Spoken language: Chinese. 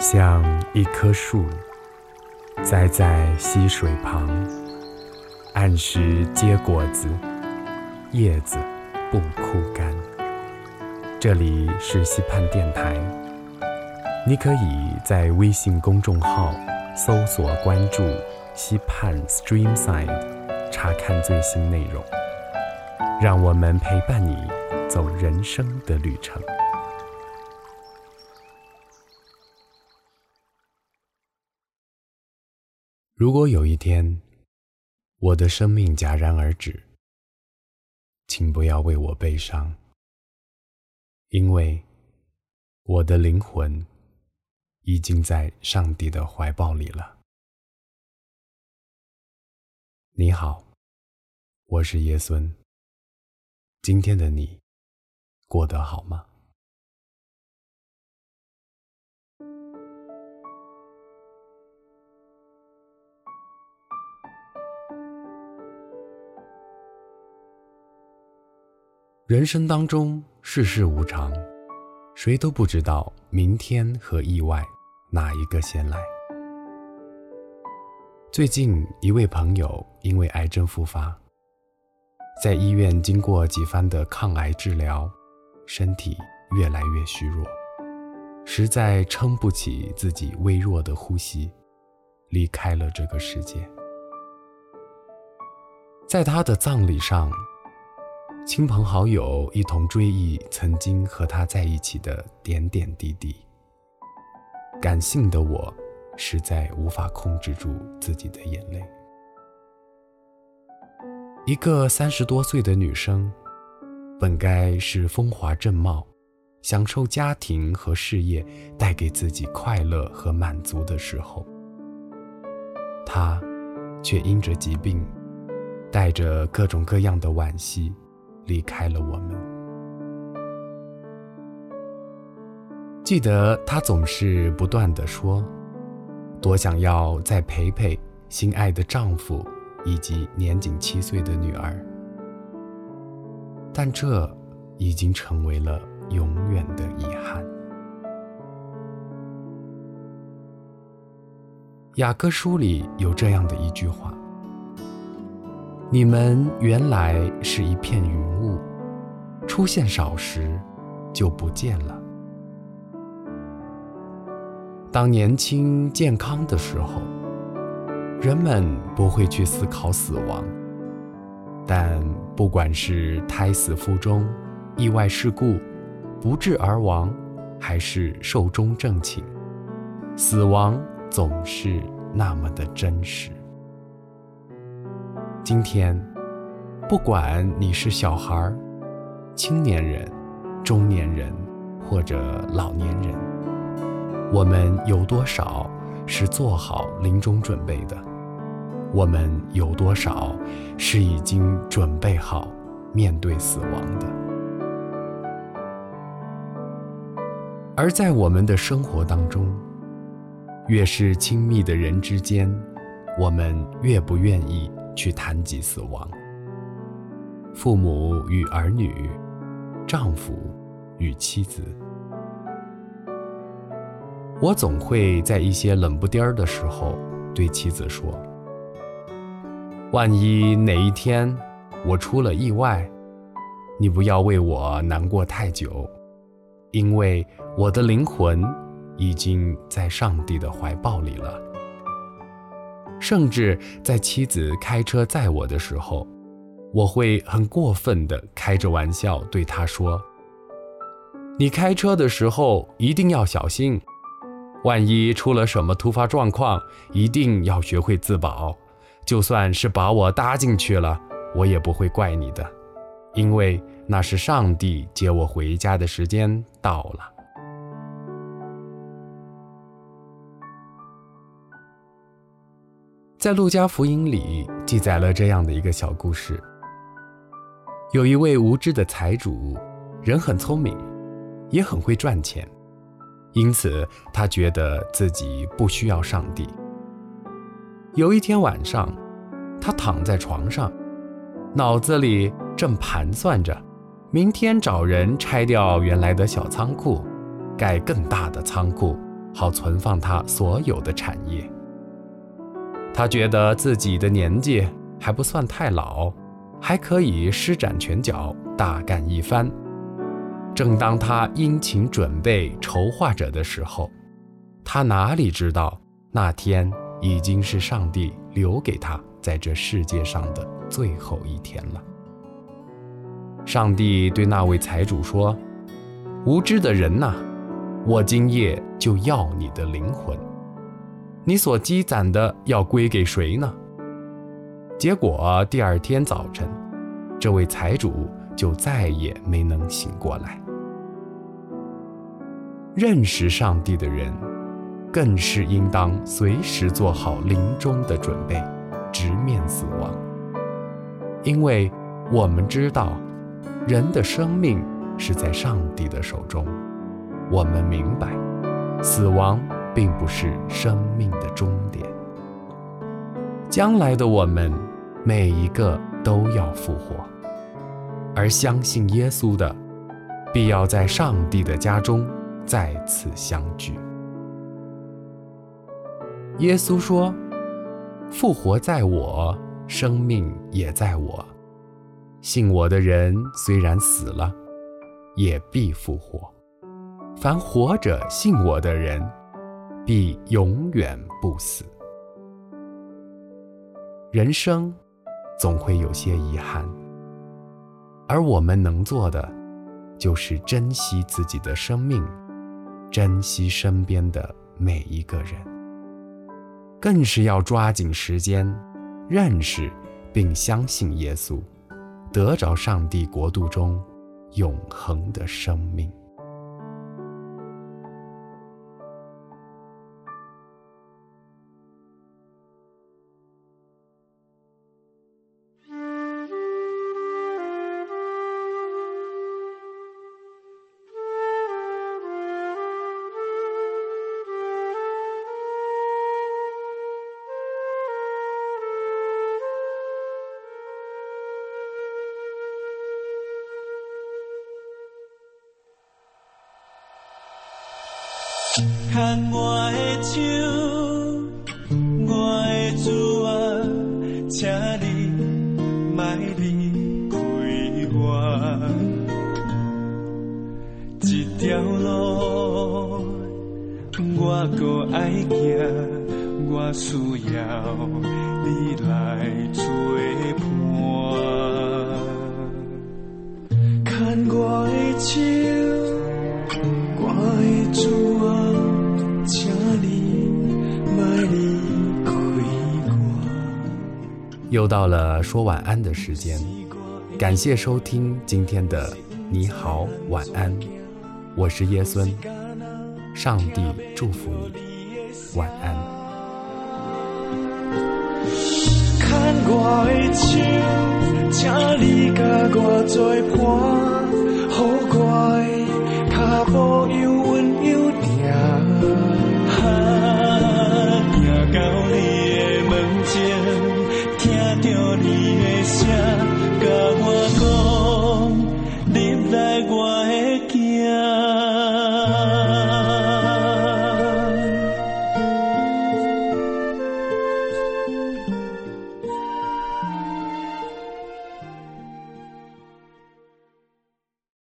像一棵树，栽在溪水旁，按时结果子，叶子不枯干。这里是溪畔电台，你可以在微信公众号搜索关注“溪畔 Streamside”，查看最新内容。让我们陪伴你走人生的旅程。如果有一天，我的生命戛然而止，请不要为我悲伤，因为我的灵魂已经在上帝的怀抱里了。你好，我是叶孙。今天的你过得好吗？人生当中世事无常，谁都不知道明天和意外哪一个先来。最近一位朋友因为癌症复发，在医院经过几番的抗癌治疗，身体越来越虚弱，实在撑不起自己微弱的呼吸，离开了这个世界。在他的葬礼上。亲朋好友一同追忆曾经和他在一起的点点滴滴。感性的我，实在无法控制住自己的眼泪。一个三十多岁的女生，本该是风华正茂，享受家庭和事业带给自己快乐和满足的时候，她却因着疾病，带着各种各样的惋惜。离开了我们。记得她总是不断的说，多想要再陪陪心爱的丈夫以及年仅七岁的女儿，但这已经成为了永远的遗憾。雅各书里有这样的一句话。你们原来是一片云雾，出现少时就不见了。当年轻健康的时候，人们不会去思考死亡，但不管是胎死腹中、意外事故、不治而亡，还是寿终正寝，死亡总是那么的真实。今天，不管你是小孩、青年人、中年人或者老年人，我们有多少是做好临终准备的？我们有多少是已经准备好面对死亡的？而在我们的生活当中，越是亲密的人之间，我们越不愿意。去谈及死亡，父母与儿女，丈夫与妻子，我总会在一些冷不丁儿的时候对妻子说：“万一哪一天我出了意外，你不要为我难过太久，因为我的灵魂已经在上帝的怀抱里了。”甚至在妻子开车载我的时候，我会很过分地开着玩笑对她说：“你开车的时候一定要小心，万一出了什么突发状况，一定要学会自保。就算是把我搭进去了，我也不会怪你的，因为那是上帝接我回家的时间到了。”在《路加福音》里记载了这样的一个小故事：有一位无知的财主，人很聪明，也很会赚钱，因此他觉得自己不需要上帝。有一天晚上，他躺在床上，脑子里正盘算着明天找人拆掉原来的小仓库，盖更大的仓库，好存放他所有的产业。他觉得自己的年纪还不算太老，还可以施展拳脚，大干一番。正当他殷勤准备筹划着的时候，他哪里知道那天已经是上帝留给他在这世界上的最后一天了。上帝对那位财主说：“无知的人呐，我今夜就要你的灵魂。”你所积攒的要归给谁呢？结果第二天早晨，这位财主就再也没能醒过来。认识上帝的人，更是应当随时做好临终的准备，直面死亡。因为我们知道，人的生命是在上帝的手中。我们明白，死亡。并不是生命的终点。将来的我们，每一个都要复活，而相信耶稣的，必要在上帝的家中再次相聚。耶稣说：“复活在我，生命也在我。信我的人，虽然死了，也必复活。凡活着信我的人。”必永远不死。人生总会有些遗憾，而我们能做的，就是珍惜自己的生命，珍惜身边的每一个人，更是要抓紧时间，认识并相信耶稣，得着上帝国度中永恒的生命。牵我的手，我的主啊，请你莫离开我。这条路我搁爱行，我需要你来作伴。牵我的手，又到了说晚安的时间，感谢收听今天的你好晚安，我是耶孙，上帝祝福你，晚安。看我的手，请你甲我作伴。